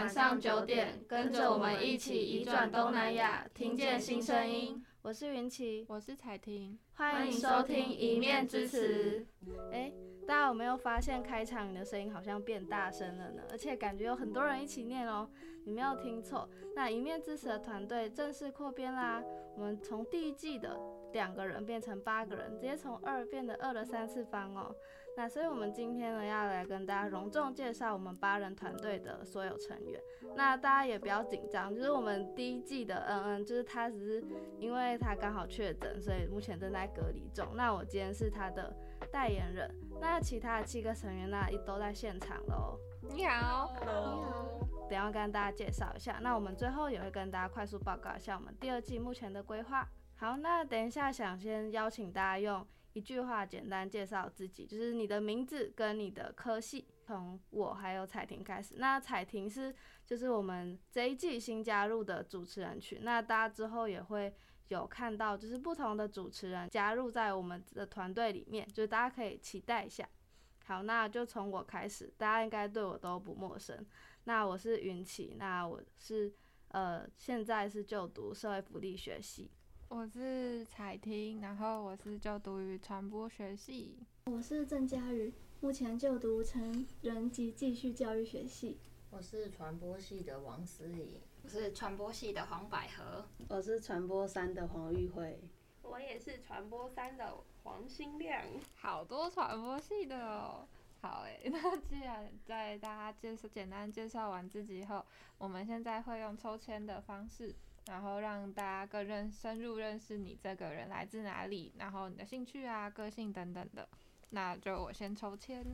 晚上九点，跟着我们一起移转东南亚，听见新声音。我是云奇，我是彩婷，欢迎收听《一面之词》。哎，大家有没有发现开场你的声音好像变大声了呢？而且感觉有很多人一起念哦，你没有听错。那《一面之词》的团队正式扩编啦，我们从第一季的两个人变成八个人，直接从二变得二的三次方哦。那所以，我们今天呢，要来跟大家隆重介绍我们八人团队的所有成员。那大家也不要紧张，就是我们第一季的恩恩，就是他只是因为他刚好确诊，所以目前正在隔离中。那我今天是他的代言人。那其他的七个成员呢，也都在现场喽。你好，Hello，你好。等下跟大家介绍一下。那我们最后也会跟大家快速报告一下我们第二季目前的规划。好，那等一下想先邀请大家用。一句话简单介绍自己，就是你的名字跟你的科系。从我还有彩婷开始。那彩婷是就是我们这一季新加入的主持人群。那大家之后也会有看到，就是不同的主持人加入在我们的团队里面，就是大家可以期待一下。好，那就从我开始，大家应该对我都不陌生。那我是云奇，那我是呃现在是就读社会福利学系。我是彩婷，然后我是就读于传播学系。我是郑佳宇，目前就读成人及继续教育学系。我是传播系的王思颖，我是传播系的黄百合，我是传播三的黄玉慧，我也是传播三的黄新亮。好多传播系的哦。好诶，那既然在大家介绍简单介绍完自己后，我们现在会用抽签的方式。然后让大家更认深入认识你这个人来自哪里，然后你的兴趣啊、个性等等的。那就我先抽签，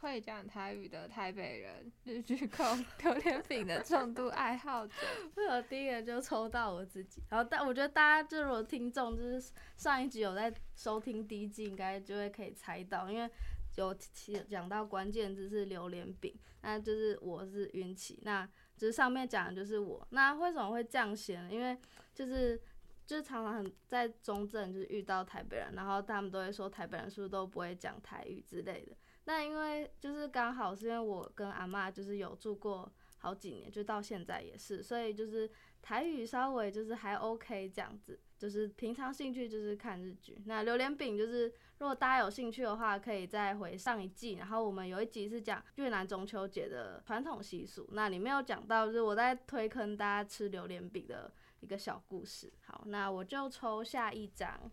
会讲台语的台北人，日剧控榴莲饼的重度爱好者。我第一个就抽到我自己，然后但我觉得大家就是我听众，就是上一集有在收听第一季，应该就会可以猜到，因为有讲到关键字是榴莲饼，那就是我是云奇那。就是上面讲的就是我，那为什么会这样写呢？因为就是就是常常很在中正就是遇到台北人，然后他们都会说台北人是不是都不会讲台语之类的。那因为就是刚好是因为我跟阿嬷就是有住过好几年，就到现在也是，所以就是台语稍微就是还 OK 这样子。就是平常兴趣就是看日剧。那榴莲饼就是，如果大家有兴趣的话，可以再回上一季。然后我们有一集是讲越南中秋节的传统习俗，那里面有讲到，就是我在推坑大家吃榴莲饼的一个小故事。好，那我就抽下一张，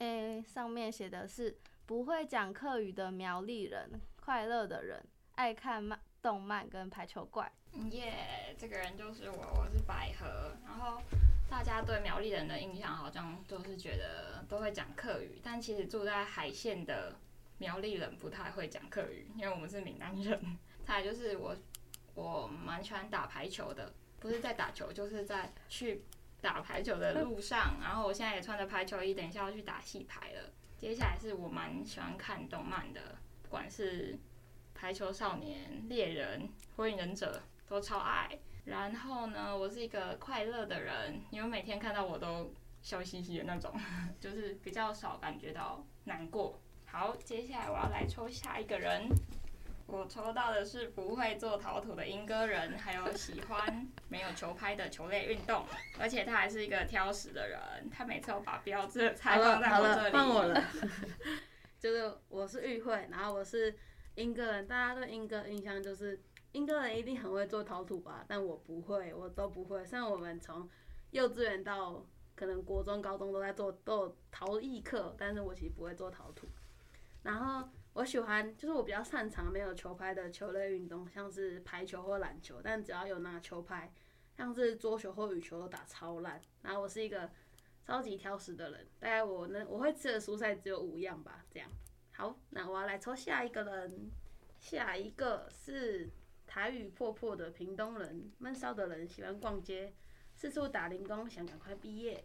诶、上面写的是不会讲客语的苗栗人，快乐的人，爱看漫动漫跟排球怪。耶这个人就是我，我是百合，然后。大家对苗栗人的印象好像都是觉得都会讲客语，但其实住在海线的苗栗人不太会讲客语，因为我们是闽南人。再来就是我，我蛮喜欢打排球的，不是在打球，就是在去打排球的路上。然后我现在也穿着排球衣，等一下要去打戏排了。接下来是我蛮喜欢看动漫的，不管是排球少年、猎人、火影忍者，都超爱。然后呢，我是一个快乐的人，因为每天看到我都笑嘻嘻的那种，就是比较少感觉到难过。好，接下来我要来抽下一个人，我抽到的是不会做陶土的莺歌人，还有喜欢没有球拍的球类运动，而且他还是一个挑食的人，他每次都把标志的菜放在我这里。换我了，就是我是玉慧，然后我是莺歌人，大家对莺歌印象就是。莺歌人一定很会做陶土吧？但我不会，我都不会。像我们从幼稚园到可能国中、高中都在做都有陶艺课，但是我其实不会做陶土。然后我喜欢，就是我比较擅长没有球拍的球类运动，像是排球或篮球。但只要有拿球拍，像是桌球或羽球都打超烂。然后我是一个超级挑食的人，大概我能，我会吃的蔬菜只有五样吧。这样，好，那我要来抽下一个人，下一个是。台语破破的屏东人，闷骚的人，喜欢逛街，四处打零工，想赶快毕业。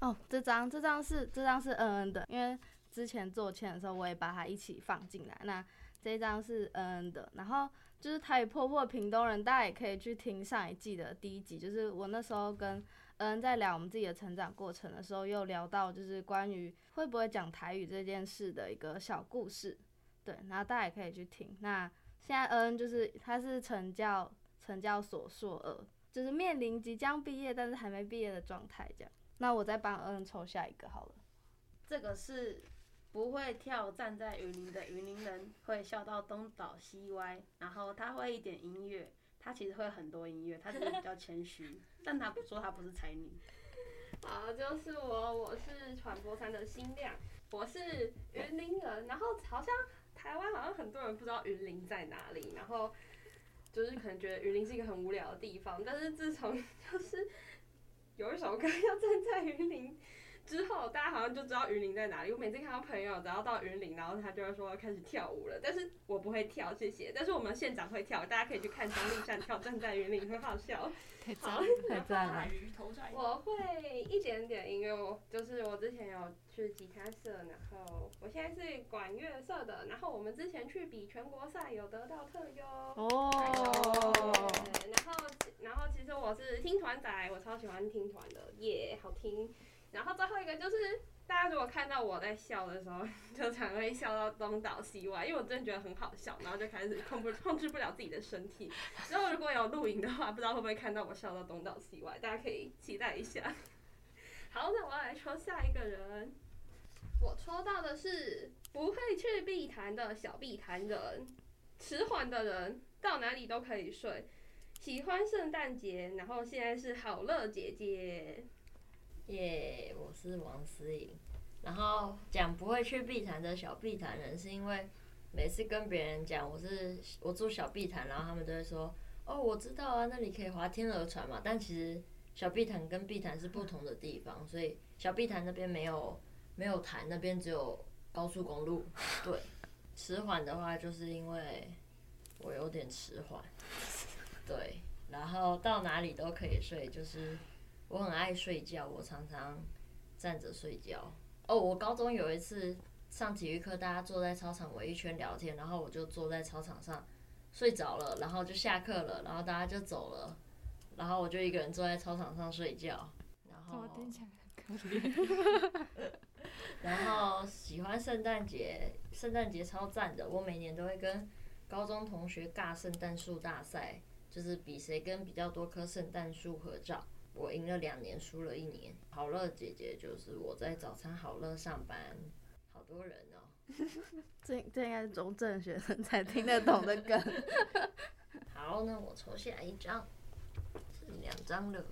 哦，这张这张是这张是嗯嗯的，因为之前做签的时候我也把它一起放进来。那这张是嗯嗯的，然后就是台语破破屏东人，大家也可以去听上一季的第一集，就是我那时候跟恩在聊我们自己的成长过程的时候，又聊到就是关于会不会讲台语这件事的一个小故事。对，然后大家也可以去听。那现在恩就是他是成教成教所硕二，就是面临即将毕业但是还没毕业的状态这样。那我再帮恩抽下一个好了，这个是不会跳，站在雨林的雨林人会笑到东倒西歪，然后他会一点音乐，他其实会很多音乐，他只是比较谦虚，但他不说他不是才女。好，就是我，我是传播三的新亮，我是云林人，然后好像台湾好像很多人不知道云林在哪里，然后就是可能觉得云林是一个很无聊的地方，但是自从 就是有一首歌要站在云林。之后，大家好像就知道云林在哪里。我每次看到朋友只要到云林，然后他就会说开始跳舞了。但是我不会跳，谢谢。但是我们县长会跳，大家可以去看张丽善跳，站在云林很好笑。好，太赞了。我会一点点音乐，就是我之前有去吉他社，然后我现在是管乐社的。然后我们之前去比全国赛有得到特优。哦。然后，然后其实我是听团仔，我超喜欢听团的，耶，好听。然后最后一个就是，大家如果看到我在笑的时候，就常会笑到东倒西歪，因为我真的觉得很好笑，然后就开始控不控制不了自己的身体。之后如果有录影的话，不知道会不会看到我笑到东倒西歪，大家可以期待一下。好，那我要来抽下一个人，我抽到的是不会去碧潭的小碧潭人，迟缓的人，到哪里都可以睡，喜欢圣诞节，然后现在是好乐姐姐。耶我是王思颖。然后讲不会去碧潭的小碧潭人，是因为每次跟别人讲我是我住小碧潭，然后他们都会说：“哦，我知道啊，那里可以划天鹅船嘛。”但其实小碧潭跟碧潭是不同的地方，所以小碧潭那边没有没有潭，那边只有高速公路。对，迟缓的话就是因为我有点迟缓。对，然后到哪里都可以睡，就是。我很爱睡觉，我常常站着睡觉。哦，我高中有一次上体育课，大家坐在操场围一圈聊天，然后我就坐在操场上睡着了，然后就下课了，然后大家就走了，然后我就一个人坐在操场上睡觉。然后听起来很可怜。然后喜欢圣诞节，圣诞节超赞的，我每年都会跟高中同学尬圣诞树大赛，就是比谁跟比较多棵圣诞树合照。我赢了两年，输了一年。好乐姐姐就是我在早餐好乐上班，好多人哦。这这应该是中正学生才听得懂的梗。好，那我抽下一张，是两张了。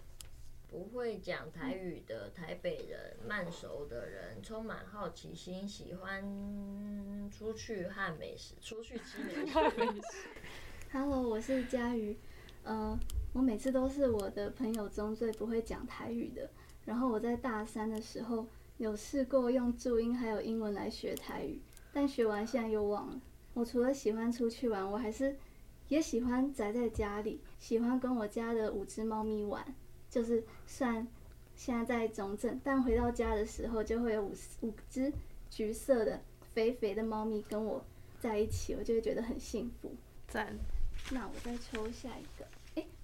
不会讲台语的台北人，慢熟的人，充满好奇心，喜欢出去和美食，出去吃美食。Hello，我是佳瑜，呃。我每次都是我的朋友中最不会讲台语的。然后我在大三的时候有试过用注音还有英文来学台语，但学完现在又忘了。我除了喜欢出去玩，我还是也喜欢宅在家里，喜欢跟我家的五只猫咪玩。就是算现在在中正，但回到家的时候就会有五五只橘色的肥肥的猫咪跟我在一起，我就会觉得很幸福。赞。那我再抽下一个。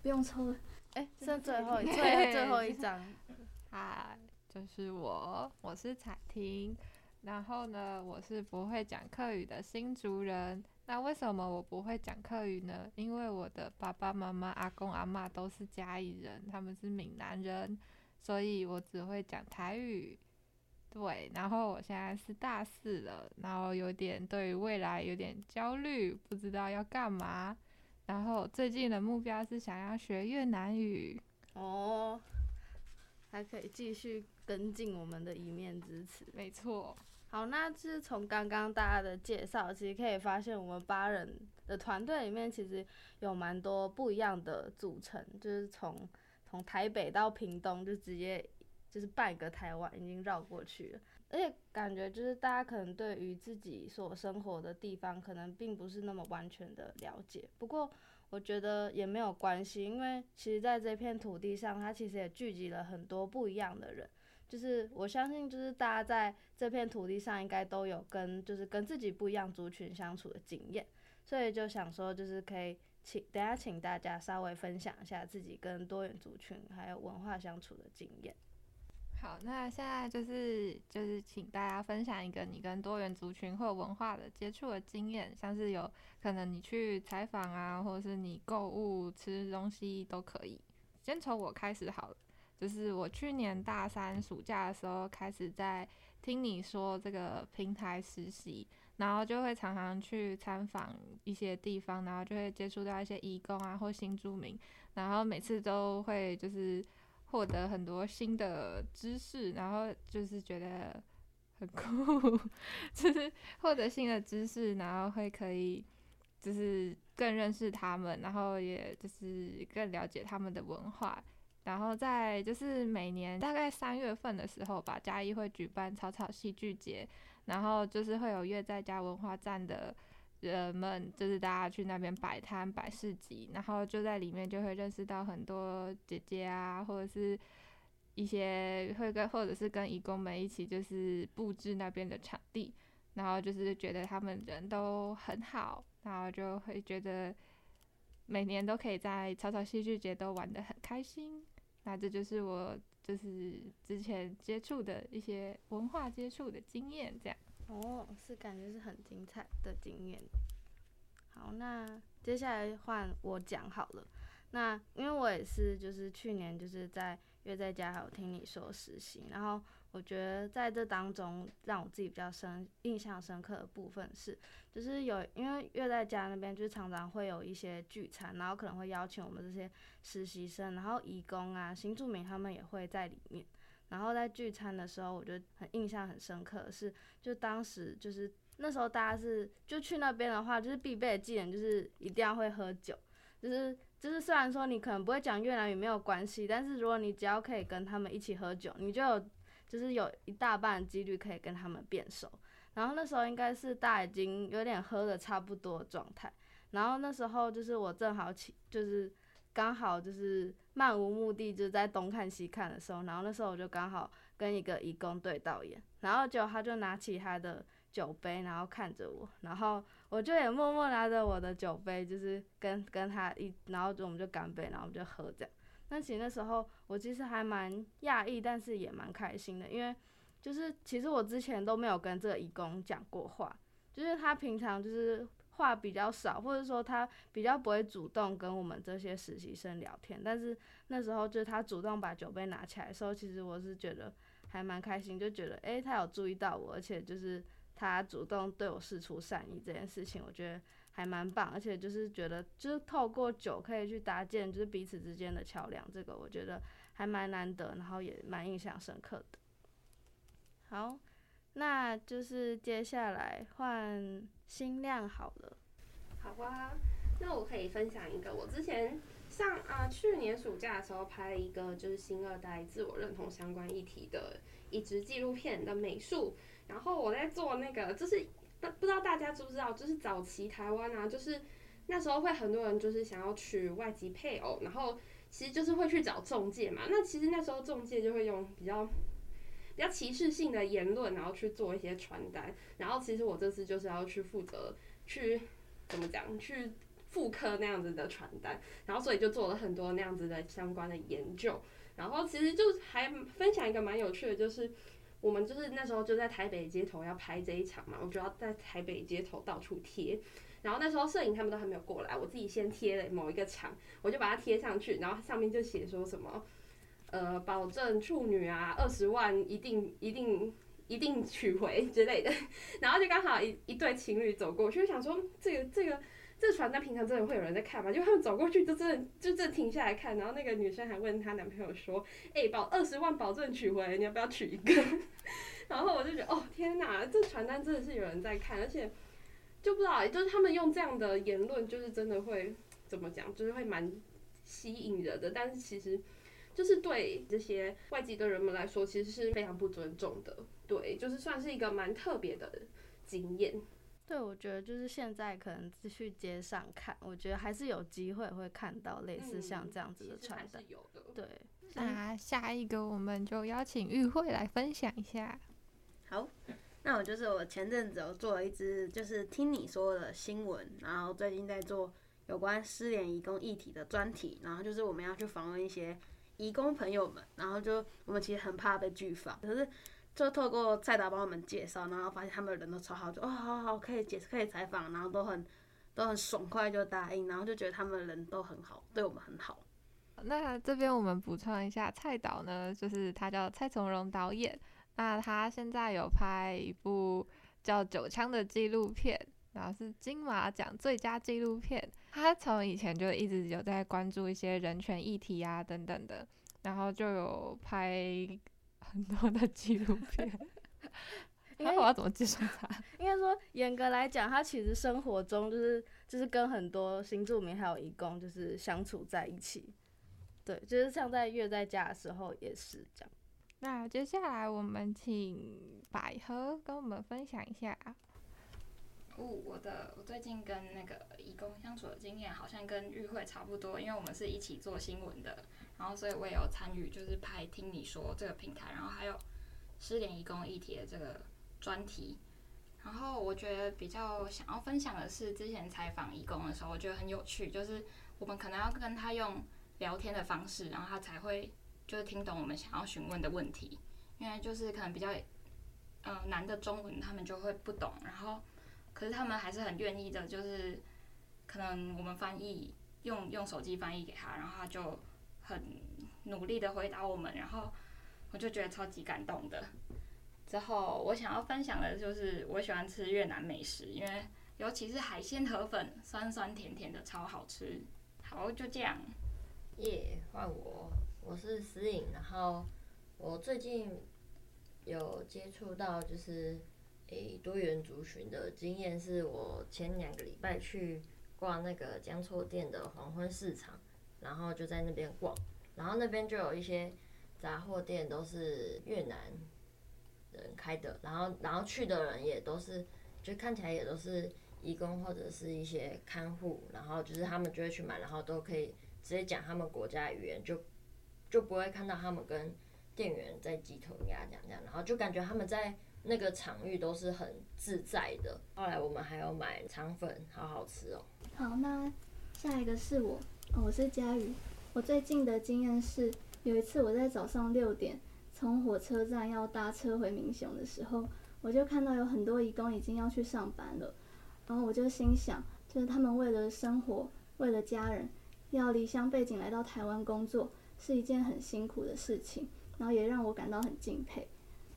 不用抽了，哎、欸，剩最后一 最最后一张，嗨，就是我，我是彩婷，然后呢，我是不会讲客语的新竹人。那为什么我不会讲客语呢？因为我的爸爸妈妈、阿公阿嬷都是嘉义人，他们是闽南人，所以我只会讲台语。对，然后我现在是大四了，然后有点对未来有点焦虑，不知道要干嘛。然后最近的目标是想要学越南语哦，还可以继续跟进我们的一面之词。没错，好，那就是从刚刚大家的介绍，其实可以发现我们八人的团队里面其实有蛮多不一样的组成，就是从从台北到屏东就直接就是半个台湾已经绕过去了。而且感觉就是大家可能对于自己所生活的地方，可能并不是那么完全的了解。不过我觉得也没有关系，因为其实在这片土地上，它其实也聚集了很多不一样的人。就是我相信，就是大家在这片土地上应该都有跟就是跟自己不一样族群相处的经验。所以就想说，就是可以请等下请大家稍微分享一下自己跟多元族群还有文化相处的经验。好，那现在就是就是请大家分享一个你跟多元族群或文化的接触的经验，像是有可能你去采访啊，或者是你购物吃东西都可以。先从我开始好了，就是我去年大三暑假的时候开始在听你说这个平台实习，然后就会常常去参访一些地方，然后就会接触到一些移工啊或新住民，然后每次都会就是。获得很多新的知识，然后就是觉得很酷，就是获得新的知识，然后会可以就是更认识他们，然后也就是更了解他们的文化。然后在就是每年大概三月份的时候吧，嘉义会举办草草戏剧节，然后就是会有乐在家文化站的。人们就是大家去那边摆摊摆市集，然后就在里面就会认识到很多姐姐啊，或者是一些会跟或者是跟义工们一起就是布置那边的场地，然后就是觉得他们人都很好，然后就会觉得每年都可以在草草戏剧节都玩得很开心。那这就是我就是之前接触的一些文化接触的经验，这样。哦，是感觉是很精彩的经验。好，那接下来换我讲好了。那因为我也是，就是去年就是在乐在家还有听你说实习，然后我觉得在这当中让我自己比较深印象深刻的部分是，就是有因为乐在家那边就是常常会有一些聚餐，然后可能会邀请我们这些实习生，然后义工啊、新住民他们也会在里面。然后在聚餐的时候，我觉得很印象很深刻是，就当时就是那时候大家是就去那边的话，就是必备的技能就是一定要会喝酒，就是就是虽然说你可能不会讲越南语没有关系，但是如果你只要可以跟他们一起喝酒，你就有就是有一大半几率可以跟他们变熟。然后那时候应该是大家已经有点喝的差不多的状态，然后那时候就是我正好起就是。刚好就是漫无目的就是在东看西看的时候，然后那时候我就刚好跟一个义工对到眼，然后就他就拿起他的酒杯，然后看着我，然后我就也默默拿着我的酒杯，就是跟跟他一，然后就我们就干杯，然后我们就喝这样。那其实那时候我其实还蛮讶异，但是也蛮开心的，因为就是其实我之前都没有跟这个义工讲过话，就是他平常就是。话比较少，或者说他比较不会主动跟我们这些实习生聊天，但是那时候就是他主动把酒杯拿起来的时候，其实我是觉得还蛮开心，就觉得诶、他有注意到我，而且就是他主动对我释出善意这件事情，我觉得还蛮棒，而且就是觉得就是透过酒可以去搭建就是彼此之间的桥梁，这个我觉得还蛮难得，然后也蛮印象深刻的。好。那就是接下来换新量好了。好啊，那我可以分享一个，我之前上啊、去年暑假的时候拍了一个就是新二代自我认同相关议题的一支纪录片的美术，然后我在做那个就是不不知道大家知不知道，就是早期台湾啊，就是那时候会很多人就是想要娶外籍配偶，然后其实就是会去找中介嘛，那其实那时候中介就会用比较。比较歧视性的言论，然后去做一些传单，然后其实我这次就是要去负责去怎么讲，去复刻那样子的传单，然后所以就做了很多那样子的相关的研究，然后其实就还分享一个蛮有趣的，就是我们就是那时候就在台北街头要拍这一场嘛，我就要在台北街头到处贴，然后那时候摄影他们都还没有过来，我自己先贴了某一个墙，我就把它贴上去，然后上面就写说什么。呃，保证处女啊，二十万一定一定一定取回之类的，然后就刚好一一对情侣走过去，就想说这个这个这传单平常真的会有人在看吗？就他们走过去就真的就真的停下来看，然后那个女生还问她男朋友说：“哎、保二十万保证取回，你要不要取一个？” 然后我就觉得哦天哪，这传单真的是有人在看，而且就不知道，就是他们用这样的言论，就是真的会怎么讲，就是会蛮吸引人的，但是其实。就是对这些外籍的人们来说，其实是非常不尊重的。对，就是算是一个蛮特别的经验。对，我觉得就是现在可能去街上看，我觉得还是有机会会看到类似像这样子的传单。嗯、有的。对。那下一个我们就邀请玉慧来分享一下。好，那我就是我前阵子有做了一支，就是听你说的新闻，然后最近在做有关失联移工议题的专题，然后就是我们要去访问一些。移工朋友们，然后就我们其实很怕被拒访，可是就透过蔡导帮我们介绍，然后发现他们人都超好，就哦好好可以解可以采访，然后都很都很爽快就答应，然后就觉得他们人都很好，对我们很好。那这边我们补充一下，蔡导呢，就是他叫蔡从容导演，那他现在有拍一部叫《九枪》的纪录片。然后是金马奖最佳纪录片，他从以前就一直有在关注一些人权议题啊等等的，然后就有拍 很多的纪录片。那我要怎么介绍他？应该说，严格来讲，他其实生活中就是就是跟很多新住民还有义工就是相处在一起。对，就是像在月在家的时候也是这样。那接下来我们请百合跟我们分享一下。哦，我的我最近跟那个义工相处的经验好像跟玉慧差不多，因为我们是一起做新闻的，然后所以我也有参与，就是拍听你说这个平台，然后还有失联义工议题的这个专题。然后我觉得比较想要分享的是，之前采访义工的时候，我觉得很有趣，就是我们可能要跟他用聊天的方式，然后他才会就是听懂我们想要询问的问题，因为就是可能比较嗯、难的中文，他们就会不懂，然后。可是他们还是很愿意的，就是可能我们翻译用用手机翻译给他，然后他就很努力的回答我们，然后我就觉得超级感动的。之后我想要分享的就是我喜欢吃越南美食，因为尤其是海鲜河粉，酸酸甜甜的，超好吃。好，就这样。耶，换我，我是思颖，然后我最近有接触到就是。诶、多元族群的经验是我前两个礼拜去逛那个江厝店的黄昏市场，然后就在那边逛，然后那边就有一些杂货店都是越南人开的，然后然后去的人也都是，就看起来也都是义工或者是一些看护，然后就是他们就会去买，然后都可以直接讲他们国家语言，就就不会看到他们跟店员在鸡同鸭讲这样，然后就感觉他们在。那个场域都是很自在的。后来我们还有买肠粉，好好吃哦。好，那下一个是我，我是佳瑜。我最近的经验是，有一次我在早上六点从火车站要搭车回民雄的时候，我就看到有很多义工已经要去上班了。然后我就心想，就是他们为了生活，为了家人，要离乡背井来到台湾工作，是一件很辛苦的事情。然后也让我感到很敬佩。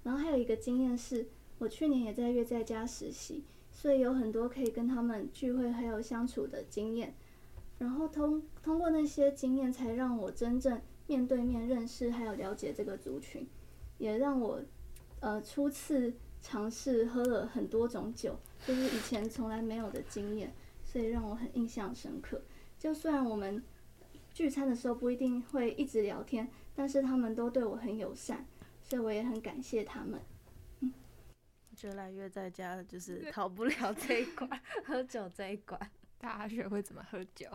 然后还有一个经验是，我去年也在月在家实习，所以有很多可以跟他们聚会还有相处的经验。然后通通过那些经验，才让我真正面对面认识还有了解这个族群，也让我呃初次尝试喝了很多种酒，就是以前从来没有的经验，所以让我很印象深刻。就虽然我们聚餐的时候不一定会一直聊天，但是他们都对我很友善。所以我也很感谢他们。嗯，我觉得来月在家就是逃不了这一关，喝酒这一关。大家学会怎么喝酒。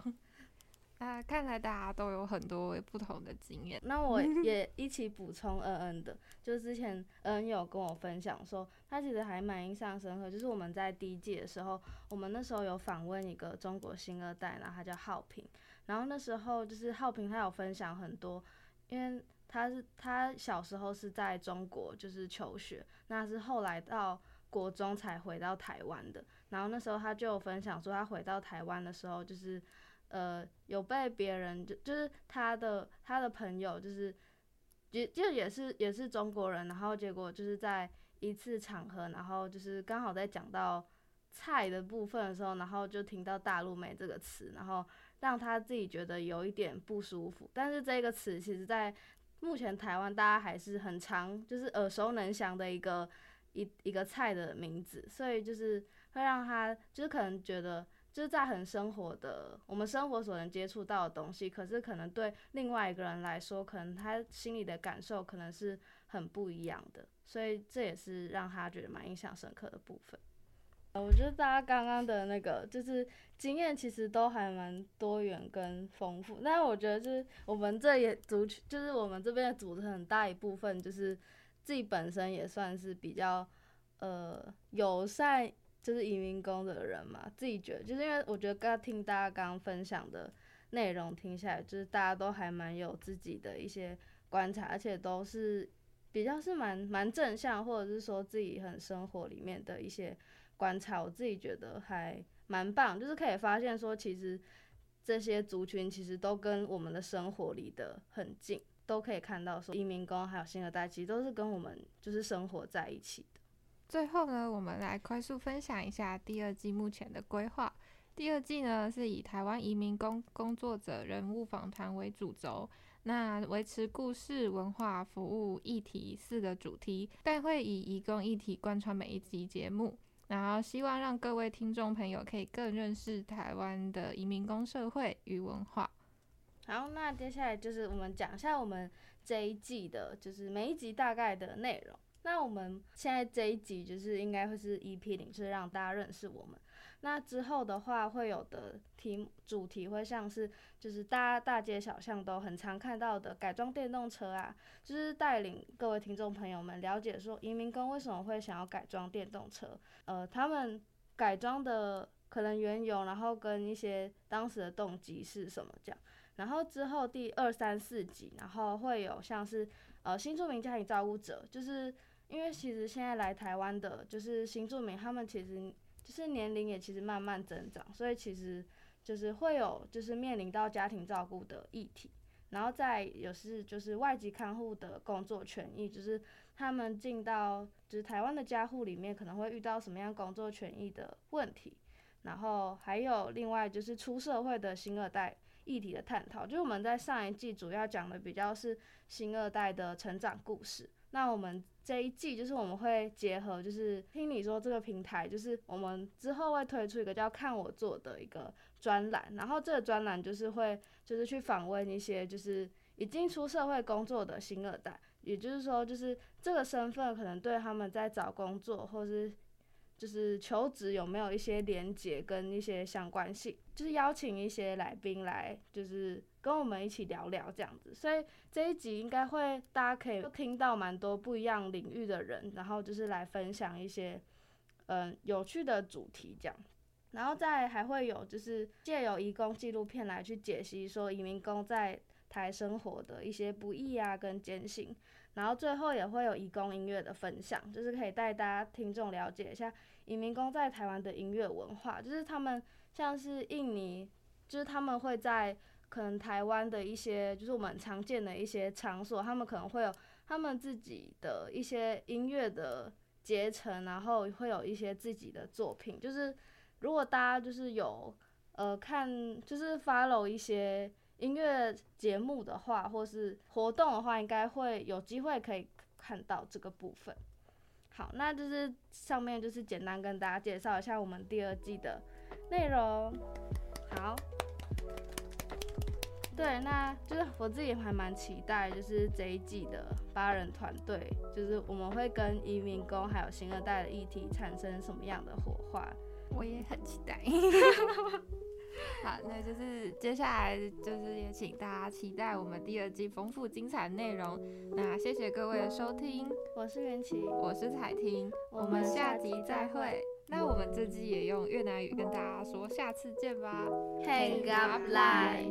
啊，看来大家都有很多不同的经验。那我 也一起补充嗯嗯的，就之前嗯嗯有跟我分享说，他其实还蛮印象深刻。就是我们在第一季的时候，我们那时候有访问一个中国新二代，然后他叫浩平。然后那时候就是浩平，他有分享很多，因为。他是他小时候是在中国就是求学，那是后来到国中才回到台湾的。然后那时候他就有分享说，他回到台湾的时候，就是呃有被别人就就是他的他的朋友就是就就也是也是中国人，然后结果就是在一次场合，然后就是刚好在讲到菜的部分的时候，然后就听到大陆妹这个词，然后让他自己觉得有一点不舒服。但是这个词其实在目前台湾大家还是很常，就是耳熟能详的一个一一个菜的名字，所以就是会让他就是可能觉得就是在很生活的我们生活所能接触到的东西，可是可能对另外一个人来说，可能他心里的感受可能是很不一样的，所以这也是让他觉得蛮印象深刻的部分。我觉得大家刚刚的那个就是经验，其实都还蛮多元跟丰富。但是我觉得就是我们这也组，就是我们这边的组成很大一部分，就是自己本身也算是比较呃友善，就是移民工的人嘛。自己觉得，就是因为我觉得刚刚听大家刚刚分享的内容听下来，就是大家都还蛮有自己的一些观察，而且都是比较是蛮蛮正向，或者是说自己很生活里面的一些观察，我自己觉得还蛮棒，就是可以发现说，其实这些族群其实都跟我们的生活离得很近，都可以看到说移民工还有新二代其实都是跟我们就是生活在一起的。最后呢，我们来快速分享一下第二季目前的规划。第二季呢，是以台湾移民工工作者人物访谈为主轴，那维持故事、文化、服务、议题四个主题，但会以移工议题贯穿每一集节目，然后希望让各位听众朋友可以更认识台湾的移民工社会与文化。好，那接下来就是我们讲一下我们这一季的，就是每一集大概的内容。那我们现在这一集就是应该会是 EP 零，就是让大家认识我们。那之后的话，会有的题主题会像是，就是大家大街小巷都很常看到的改装电动车啊，就是带领各位听众朋友们了解说，移民工为什么会想要改装电动车，呃，他们改装的可能缘由，然后跟一些当时的动机是什么这样。然后之后第二三四集，然后会有像是呃新住民家庭照顾者，就是因为其实现在来台湾的，就是新住民，他们其实。就是年龄也其实慢慢增长，所以其实就是会有就是面临到家庭照顾的议题，然后再有是就是外籍看护的工作权益，就是他们进到就是台湾的家护里面可能会遇到什么样工作权益的问题，然后还有另外就是出社会的新二代议题的探讨，就是我们在上一季主要讲的比较是新二代的成长故事，那我们。这一季就是我们会结合，就是听你说这个平台，就是我们之后会推出一个叫“看我做”的一个专栏，然后这个专栏就是会就是去访问一些就是已经出社会工作的新二代，也就是说就是这个身份可能对他们在找工作或是。就是求职有没有一些连结跟一些相关性，就是邀请一些来宾来，就是跟我们一起聊聊这样子。所以这一集应该会大家可以听到蛮多不一样领域的人，然后就是来分享一些嗯有趣的主题这样。然后再还会有就是借由移工纪录片来去解析说移民工在台生活的一些不易啊跟艰辛。然后最后也会有移工音乐的分享，就是可以带大家听众了解一下移民工在台湾的音乐文化，就是他们像是印尼，就是他们会在可能台湾的一些就是我们常见的一些场所，他们可能会有他们自己的一些音乐的结成，然后会有一些自己的作品。就是如果大家就是有呃看，就是 follow 一些。音乐节目的话，或是活动的话，应该会有机会可以看到这个部分。好，那就是上面就是简单跟大家介绍一下我们第二季的内容。好，对，那就是我自己还蛮期待，就是这一季的八人团队，就是我们会跟移民工还有新二代的议题产生什么样的火花？我也很期待。好，那就是接下来就是也请大家期待我们第二季丰富精彩内容。那谢谢各位的收听，我是元琪，我是彩婷，我们下集再会。那我们这季也用越南语跟大家说下次见吧。Hang up lại